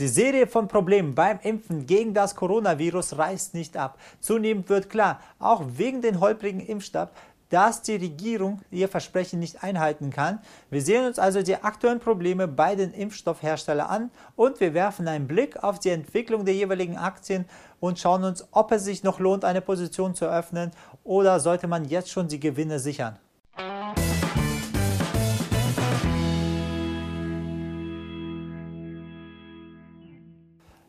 Die Serie von Problemen beim Impfen gegen das Coronavirus reißt nicht ab. Zunehmend wird klar, auch wegen den holprigen Impfstoff, dass die Regierung ihr Versprechen nicht einhalten kann. Wir sehen uns also die aktuellen Probleme bei den Impfstoffherstellern an und wir werfen einen Blick auf die Entwicklung der jeweiligen Aktien und schauen uns, ob es sich noch lohnt, eine Position zu öffnen oder sollte man jetzt schon die Gewinne sichern.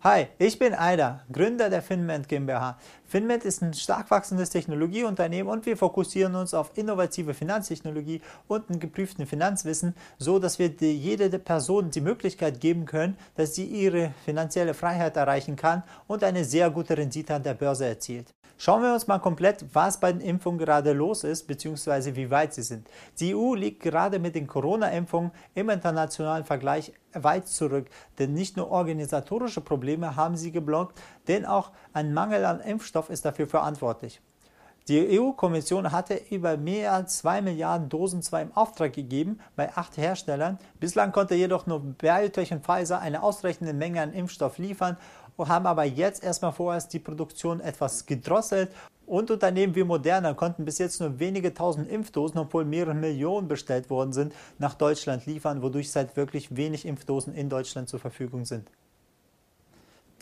Hi, ich bin Aida, Gründer der Finment GmbH. Finment ist ein stark wachsendes Technologieunternehmen und wir fokussieren uns auf innovative Finanztechnologie und ein geprüften Finanzwissen, so dass wir jede Person die Möglichkeit geben können, dass sie ihre finanzielle Freiheit erreichen kann und eine sehr gute Rendite an der Börse erzielt. Schauen wir uns mal komplett, was bei den Impfungen gerade los ist, beziehungsweise wie weit sie sind. Die EU liegt gerade mit den Corona-Impfungen im internationalen Vergleich weit zurück, denn nicht nur organisatorische Probleme haben sie geblockt, denn auch ein Mangel an Impfstoff ist dafür verantwortlich. Die EU-Kommission hatte über mehr als 2 Milliarden Dosen zwar im Auftrag gegeben bei acht Herstellern. Bislang konnte jedoch nur BioNTech und Pfizer eine ausreichende Menge an Impfstoff liefern haben aber jetzt erstmal vorerst die Produktion etwas gedrosselt und Unternehmen wie Moderna konnten bis jetzt nur wenige tausend Impfdosen, obwohl mehrere Millionen bestellt worden sind, nach Deutschland liefern, wodurch seit wirklich wenig Impfdosen in Deutschland zur Verfügung sind.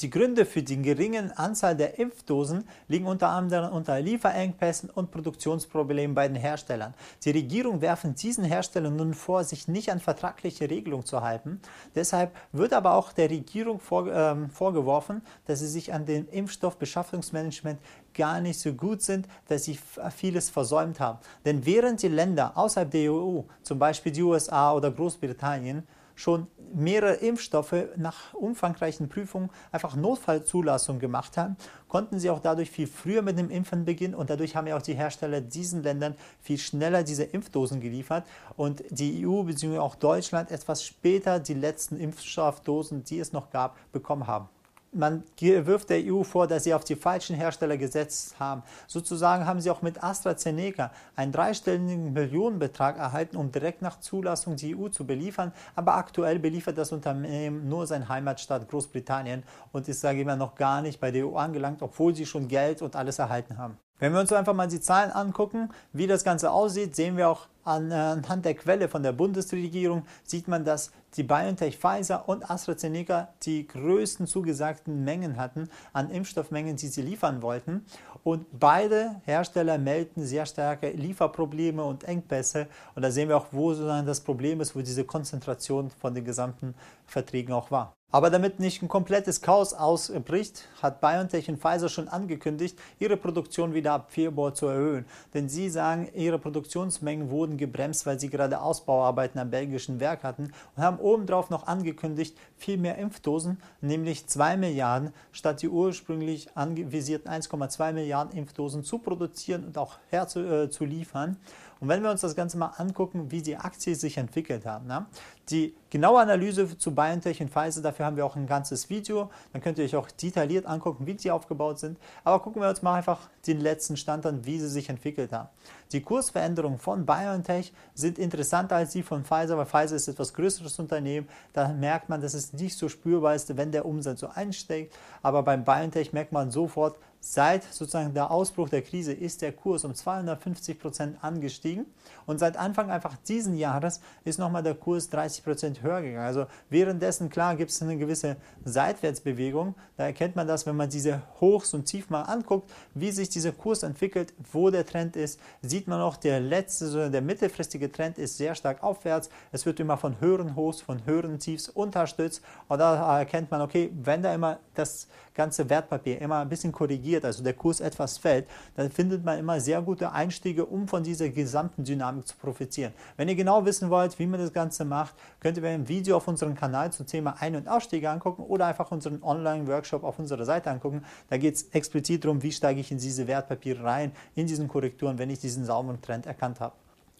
Die Gründe für die geringen Anzahl der Impfdosen liegen unter anderem unter Lieferengpässen und Produktionsproblemen bei den Herstellern. Die Regierung werfen diesen Herstellern nun vor, sich nicht an vertragliche Regelungen zu halten. Deshalb wird aber auch der Regierung vor, äh, vorgeworfen, dass sie sich an dem Impfstoffbeschaffungsmanagement gar nicht so gut sind, dass sie vieles versäumt haben. Denn während die Länder außerhalb der EU, zum Beispiel die USA oder Großbritannien, schon mehrere Impfstoffe nach umfangreichen Prüfungen einfach Notfallzulassung gemacht haben, konnten sie auch dadurch viel früher mit dem Impfen beginnen und dadurch haben ja auch die Hersteller diesen Ländern viel schneller diese Impfdosen geliefert und die EU bzw. auch Deutschland etwas später die letzten Impfstoffdosen, die es noch gab, bekommen haben man wirft der EU vor, dass sie auf die falschen Hersteller gesetzt haben. Sozusagen haben sie auch mit AstraZeneca einen dreistelligen Millionenbetrag erhalten, um direkt nach Zulassung die EU zu beliefern. Aber aktuell beliefert das Unternehmen nur seine Heimatstadt Großbritannien und ist, sage ich mal, noch gar nicht bei der EU angelangt, obwohl sie schon Geld und alles erhalten haben. Wenn wir uns einfach mal die Zahlen angucken, wie das Ganze aussieht, sehen wir auch anhand der Quelle von der Bundesregierung, sieht man, dass die BioNTech, Pfizer und AstraZeneca die größten zugesagten Mengen hatten an Impfstoffmengen, die sie liefern wollten. Und beide Hersteller melden sehr starke Lieferprobleme und Engpässe. Und da sehen wir auch, wo sozusagen das Problem ist, wo diese Konzentration von den gesamten Verträgen auch war. Aber damit nicht ein komplettes Chaos ausbricht, hat BioNTech und Pfizer schon angekündigt, ihre Produktion wieder ab Februar zu erhöhen. Denn sie sagen, ihre Produktionsmengen wurden gebremst, weil sie gerade Ausbauarbeiten am belgischen Werk hatten und haben obendrauf noch angekündigt, viel mehr Impfdosen, nämlich 2 Milliarden, statt die ursprünglich anvisierten 1,2 Milliarden Impfdosen zu produzieren und auch herzuliefern. Äh, und wenn wir uns das Ganze mal angucken, wie die Aktie sich entwickelt hat, ne? die genaue Analyse zu BioNTech und Pfizer, dafür haben wir auch ein ganzes Video. Dann könnt ihr euch auch detailliert angucken, wie sie aufgebaut sind. Aber gucken wir uns mal einfach den letzten Stand an, wie sie sich entwickelt haben. Die Kursveränderungen von BioNTech sind interessanter als die von Pfizer, weil Pfizer ist etwas größeres Unternehmen. Da merkt man, dass es nicht so spürbar ist, wenn der Umsatz so einsteigt. Aber beim BioNTech merkt man sofort, Seit sozusagen der Ausbruch der Krise ist der Kurs um 250 Prozent angestiegen und seit Anfang einfach diesen Jahres ist nochmal der Kurs 30 Prozent höher gegangen. Also währenddessen, klar, gibt es eine gewisse Seitwärtsbewegung. Da erkennt man das, wenn man diese Hochs und Tief mal anguckt, wie sich dieser Kurs entwickelt, wo der Trend ist, sieht man auch, der letzte, der mittelfristige Trend ist sehr stark aufwärts. Es wird immer von höheren Hochs, von höheren Tiefs unterstützt und da erkennt man, okay, wenn da immer das ganze Wertpapier immer ein bisschen korrigiert, also der Kurs etwas fällt, dann findet man immer sehr gute Einstiege, um von dieser gesamten Dynamik zu profitieren. Wenn ihr genau wissen wollt, wie man das Ganze macht, könnt ihr mir ein Video auf unserem Kanal zum Thema Ein- und Ausstiege angucken oder einfach unseren Online-Workshop auf unserer Seite angucken. Da geht es explizit darum, wie steige ich in diese Wertpapiere rein, in diesen Korrekturen, wenn ich diesen sauberen Trend erkannt habe.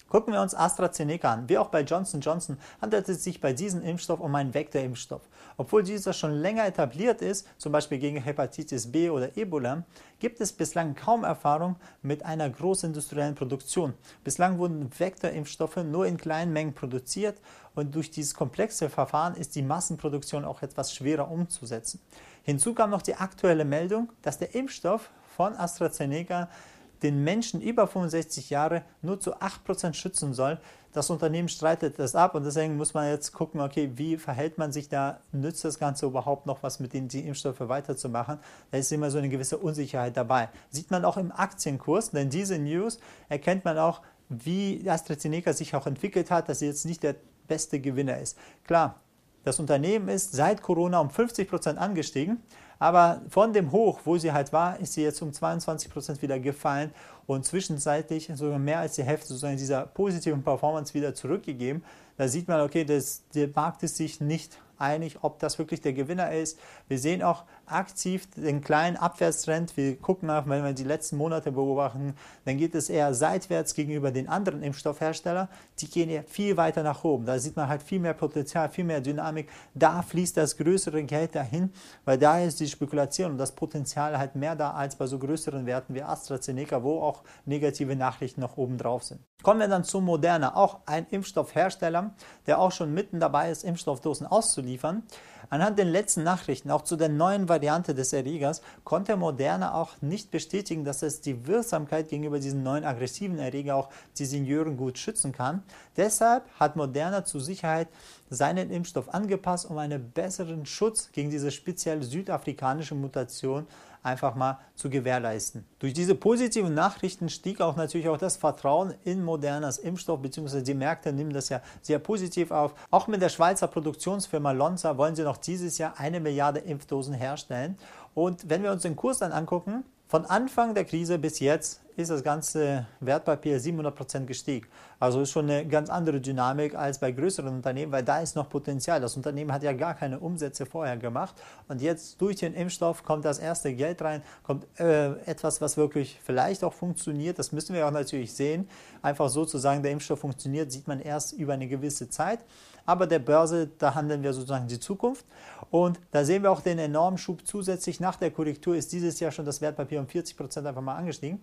Gucken wir uns AstraZeneca an. Wie auch bei Johnson Johnson handelt es sich bei diesem Impfstoff um einen Vektorimpfstoff. Obwohl dieser schon länger etabliert ist, zum Beispiel gegen Hepatitis B oder Ebola, gibt es bislang kaum Erfahrung mit einer großindustriellen Produktion. Bislang wurden Vektorimpfstoffe nur in kleinen Mengen produziert und durch dieses komplexe Verfahren ist die Massenproduktion auch etwas schwerer umzusetzen. Hinzu kam noch die aktuelle Meldung, dass der Impfstoff von AstraZeneca den Menschen über 65 Jahre nur zu 8% schützen soll. Das Unternehmen streitet das ab und deswegen muss man jetzt gucken, okay, wie verhält man sich da? Nützt das Ganze überhaupt noch was mit den Impfstoffe weiterzumachen? Da ist immer so eine gewisse Unsicherheit dabei. Sieht man auch im Aktienkurs, denn diese News erkennt man auch, wie AstraZeneca sich auch entwickelt hat, dass sie jetzt nicht der beste Gewinner ist. Klar, das Unternehmen ist seit Corona um 50 Prozent angestiegen, aber von dem Hoch, wo sie halt war, ist sie jetzt um 22 Prozent wieder gefallen und zwischenzeitlich sogar mehr als die Hälfte sozusagen dieser positiven Performance wieder zurückgegeben. Da sieht man, okay, das, der Markt ist sich nicht einig, ob das wirklich der Gewinner ist. Wir sehen auch aktiv den kleinen Abwärtstrend. Wir gucken nach, wenn wir die letzten Monate beobachten, dann geht es eher seitwärts gegenüber den anderen Impfstoffherstellern. Die gehen ja viel weiter nach oben. Da sieht man halt viel mehr Potenzial, viel mehr Dynamik. Da fließt das größere Geld dahin, weil da ist die Spekulation und das Potenzial halt mehr da als bei so größeren Werten wie AstraZeneca, wo auch negative Nachrichten noch oben drauf sind. Kommen wir dann zu Moderna, auch ein Impfstoffhersteller, der auch schon mitten dabei ist, Impfstoffdosen auszuliefern. Anhand den letzten Nachrichten, auch zu der neuen Variante des Erregers, konnte Moderna auch nicht bestätigen, dass es die Wirksamkeit gegenüber diesem neuen aggressiven Erreger auch die Senioren gut schützen kann. Deshalb hat Moderna zur Sicherheit seinen Impfstoff angepasst, um einen besseren Schutz gegen diese speziell südafrikanische Mutation einfach mal zu gewährleisten. Durch diese positiven Nachrichten stieg auch natürlich auch das Vertrauen in Modernas Impfstoff, beziehungsweise die Märkte nehmen das ja sehr positiv auf. Auch mit der Schweizer Produktionsfirma Lonza wollen sie noch dieses Jahr eine Milliarde Impfdosen herstellen. Und wenn wir uns den Kurs dann angucken, von Anfang der Krise bis jetzt ist das ganze Wertpapier 700% gestiegen. Also ist schon eine ganz andere Dynamik als bei größeren Unternehmen, weil da ist noch Potenzial. Das Unternehmen hat ja gar keine Umsätze vorher gemacht und jetzt durch den Impfstoff kommt das erste Geld rein, kommt äh, etwas, was wirklich vielleicht auch funktioniert. Das müssen wir auch natürlich sehen. Einfach so zu sagen, der Impfstoff funktioniert, sieht man erst über eine gewisse Zeit. Aber der Börse, da handeln wir sozusagen die Zukunft. Und da sehen wir auch den enormen Schub zusätzlich. Nach der Korrektur ist dieses Jahr schon das Wertpapier um 40 Prozent einfach mal angestiegen.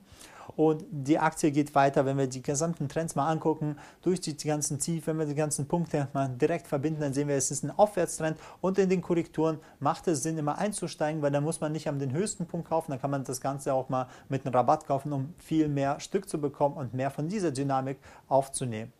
Und die Aktie geht weiter, wenn wir die gesamten Trends mal angucken, durch die ganzen Tief, wenn wir die ganzen Punkte mal direkt verbinden, dann sehen wir, es ist ein Aufwärtstrend und in den Korrekturen macht es Sinn, immer einzusteigen, weil dann muss man nicht an den höchsten Punkt kaufen, dann kann man das Ganze auch mal mit einem Rabatt kaufen, um viel mehr Stück zu bekommen und mehr von dieser Dynamik aufzunehmen.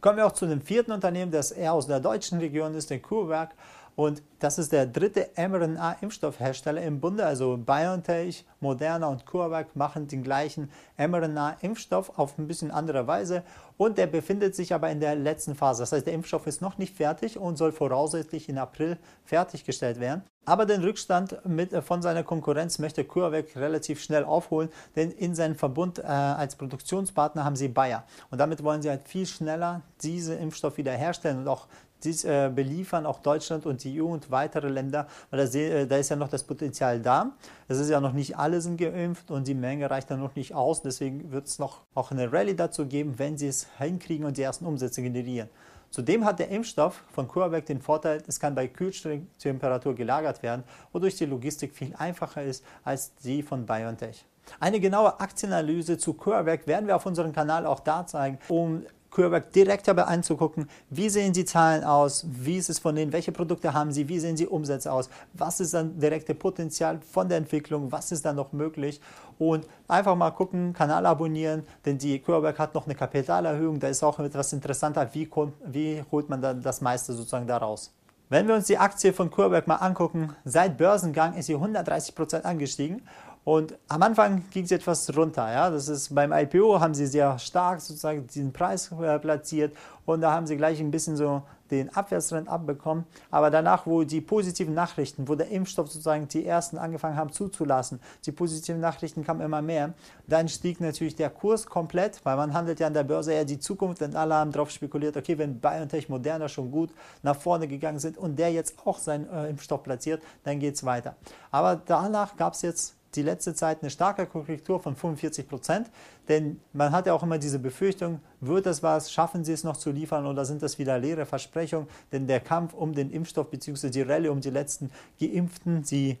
Kommen wir auch zu dem vierten Unternehmen, das eher aus der deutschen Region ist, den CureVac. Und das ist der dritte mRNA-Impfstoffhersteller im Bunde, also BioNTech, Moderna und CureVac machen den gleichen mRNA-Impfstoff auf ein bisschen andere Weise und der befindet sich aber in der letzten Phase. Das heißt, der Impfstoff ist noch nicht fertig und soll voraussichtlich in April fertiggestellt werden. Aber den Rückstand mit, äh, von seiner Konkurrenz möchte CureVac relativ schnell aufholen, denn in seinem Verbund äh, als Produktionspartner haben sie Bayer. Und damit wollen sie halt viel schneller diese Impfstoff wieder herstellen und auch dies äh, beliefern auch Deutschland und die EU und weitere Länder, weil da, äh, da, ist ja noch das Potenzial da. Es ist ja noch nicht alle sind geimpft und die Menge reicht dann noch nicht aus. Deswegen wird es noch auch eine Rallye dazu geben, wenn sie es hinkriegen und die ersten Umsätze generieren. Zudem hat der Impfstoff von CureVac den Vorteil, es kann bei Kühltemperatur gelagert werden, wodurch die Logistik viel einfacher ist als die von BioNTech. Eine genaue Aktienanalyse zu CureVac werden wir auf unserem Kanal auch da zeigen, um CureVac direkt dabei anzugucken, wie sehen die Zahlen aus, wie ist es von denen, welche Produkte haben sie, wie sehen sie Umsätze aus, was ist dann direkte Potenzial von der Entwicklung, was ist dann noch möglich und einfach mal gucken, Kanal abonnieren, denn die CureVac hat noch eine Kapitalerhöhung, da ist auch etwas interessanter, wie, wie holt man dann das meiste sozusagen daraus. Wenn wir uns die Aktie von CureVac mal angucken, seit Börsengang ist sie 130% angestiegen und am Anfang ging es etwas runter. Ja? Das ist beim IPO haben sie sehr stark sozusagen diesen Preis äh, platziert und da haben sie gleich ein bisschen so den Abwärtstrend abbekommen. Aber danach, wo die positiven Nachrichten, wo der Impfstoff sozusagen die ersten angefangen haben zuzulassen, die positiven Nachrichten kamen immer mehr, dann stieg natürlich der Kurs komplett, weil man handelt ja an der Börse eher die Zukunft und alle haben darauf spekuliert, okay, wenn BioNTech Moderna schon gut nach vorne gegangen sind und der jetzt auch seinen äh, Impfstoff platziert, dann geht es weiter. Aber danach gab es jetzt die letzte Zeit eine starke Korrektur von 45 Prozent, denn man hat ja auch immer diese Befürchtung, wird das was, schaffen sie es noch zu liefern oder sind das wieder leere Versprechungen, denn der Kampf um den Impfstoff bzw. die Rallye um die letzten Geimpften, die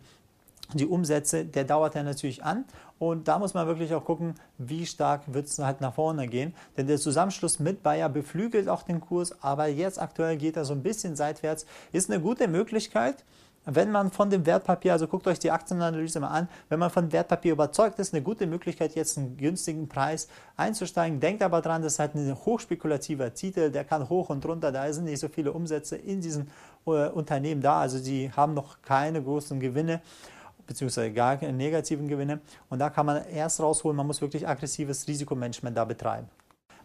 die Umsätze, der dauert ja natürlich an. Und da muss man wirklich auch gucken, wie stark wird es halt nach vorne gehen. Denn der Zusammenschluss mit Bayer beflügelt auch den Kurs, aber jetzt aktuell geht er so ein bisschen seitwärts. Ist eine gute Möglichkeit, wenn man von dem Wertpapier, also guckt euch die Aktienanalyse mal an, wenn man von Wertpapier überzeugt ist, eine gute Möglichkeit, jetzt einen günstigen Preis einzusteigen. Denkt aber dran, das ist halt ein hochspekulativer Titel, der kann hoch und runter, da sind nicht so viele Umsätze in diesen äh, Unternehmen da, also die haben noch keine großen Gewinne beziehungsweise gar keine negativen Gewinne. Und da kann man erst rausholen, man muss wirklich aggressives Risikomanagement da betreiben.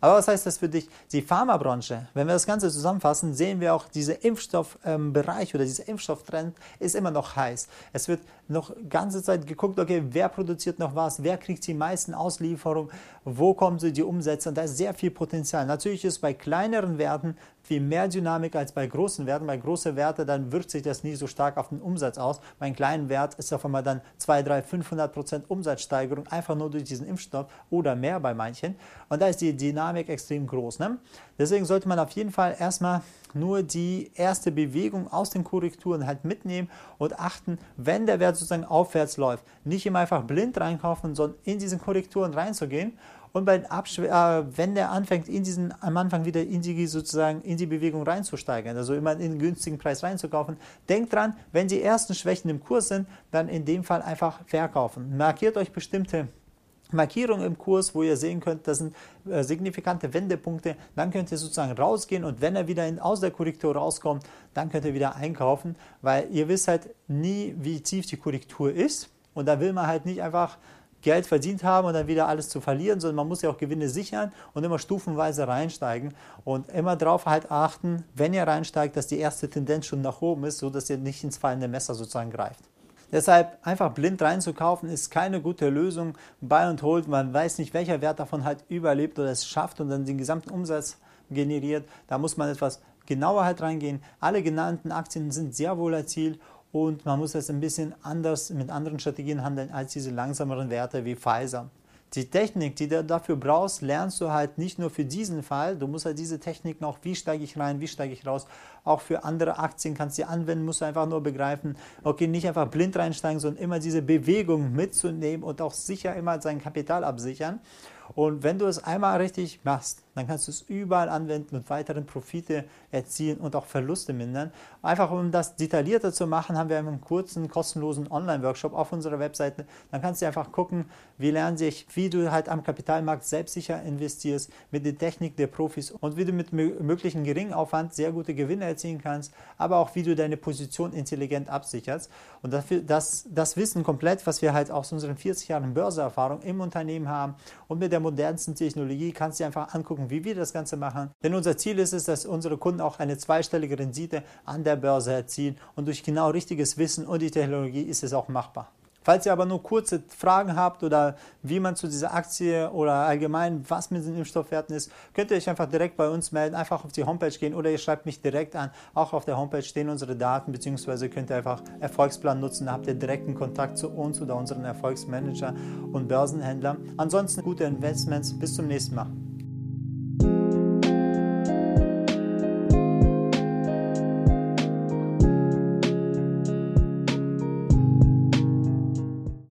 Aber was heißt das für dich? Die Pharmabranche, wenn wir das Ganze zusammenfassen, sehen wir auch, dieser Impfstoffbereich ähm, oder dieser Impfstofftrend ist immer noch heiß. Es wird noch ganze Zeit geguckt, okay, wer produziert noch was, wer kriegt die meisten Auslieferungen, wo kommen sie die Umsätze und da ist sehr viel Potenzial. Natürlich ist bei kleineren Werten viel mehr Dynamik als bei großen Werten. Bei großen Werten, dann wirkt sich das nie so stark auf den Umsatz aus. Bei einem kleinen Wert ist auf einmal dann 2, 3, 500 Prozent Umsatzsteigerung, einfach nur durch diesen Impfstoff oder mehr bei manchen. Und da ist die Dynamik extrem groß. Ne? Deswegen sollte man auf jeden Fall erstmal nur die erste Bewegung aus den Korrekturen halt mitnehmen und achten, wenn der Wert sozusagen aufwärts läuft, nicht immer einfach blind reinkaufen, sondern in diesen Korrekturen reinzugehen und bei äh, wenn der anfängt, in diesen, am Anfang wieder in die, sozusagen in die Bewegung reinzusteigen, also immer in den günstigen Preis reinzukaufen, denkt dran, wenn die ersten Schwächen im Kurs sind, dann in dem Fall einfach verkaufen. Markiert euch bestimmte Markierungen im Kurs, wo ihr sehen könnt, das sind äh, signifikante Wendepunkte. Dann könnt ihr sozusagen rausgehen und wenn er wieder in, aus der Korrektur rauskommt, dann könnt ihr wieder einkaufen, weil ihr wisst halt nie, wie tief die Korrektur ist. Und da will man halt nicht einfach Geld verdient haben und dann wieder alles zu verlieren, sondern man muss ja auch Gewinne sichern und immer stufenweise reinsteigen und immer darauf halt achten, wenn ihr reinsteigt, dass die erste Tendenz schon nach oben ist, sodass ihr nicht ins fallende Messer sozusagen greift. Deshalb einfach blind reinzukaufen ist keine gute Lösung. Buy und Hold, man weiß nicht, welcher Wert davon halt überlebt oder es schafft und dann den gesamten Umsatz generiert. Da muss man etwas genauer halt reingehen. Alle genannten Aktien sind sehr volatil und man muss das ein bisschen anders mit anderen Strategien handeln als diese langsameren Werte wie Pfizer. Die Technik, die du dafür brauchst, lernst du halt nicht nur für diesen Fall. Du musst halt diese Technik noch, wie steige ich rein, wie steige ich raus, auch für andere Aktien kannst du anwenden, musst du einfach nur begreifen, okay, nicht einfach blind reinsteigen, sondern immer diese Bewegung mitzunehmen und auch sicher immer sein Kapital absichern. Und wenn du es einmal richtig machst, dann kannst du es überall anwenden und weiteren Profite erzielen und auch Verluste mindern. Einfach um das detaillierter zu machen, haben wir einen kurzen, kostenlosen Online-Workshop auf unserer Webseite. Dann kannst du einfach gucken, wie lernen sich, wie du halt am Kapitalmarkt selbstsicher investierst, mit der Technik der Profis und wie du mit möglichen geringen Aufwand sehr gute Gewinne erzielen kannst, aber auch wie du deine Position intelligent absicherst. Und dafür, das, das Wissen komplett, was wir halt aus unseren 40 Jahren Börseerfahrung im Unternehmen haben und mit der modernsten Technologie, kannst du dir einfach angucken, wie wir das Ganze machen. Denn unser Ziel ist es, dass unsere Kunden auch eine zweistellige Rendite an der Börse erzielen und durch genau richtiges Wissen und die Technologie ist es auch machbar. Falls ihr aber nur kurze Fragen habt oder wie man zu dieser Aktie oder allgemein, was mit den Impfstoffwerten ist, könnt ihr euch einfach direkt bei uns melden, einfach auf die Homepage gehen oder ihr schreibt mich direkt an. Auch auf der Homepage stehen unsere Daten, beziehungsweise könnt ihr einfach Erfolgsplan nutzen, da habt ihr direkten Kontakt zu uns oder unseren Erfolgsmanager und Börsenhändlern. Ansonsten gute Investments, bis zum nächsten Mal.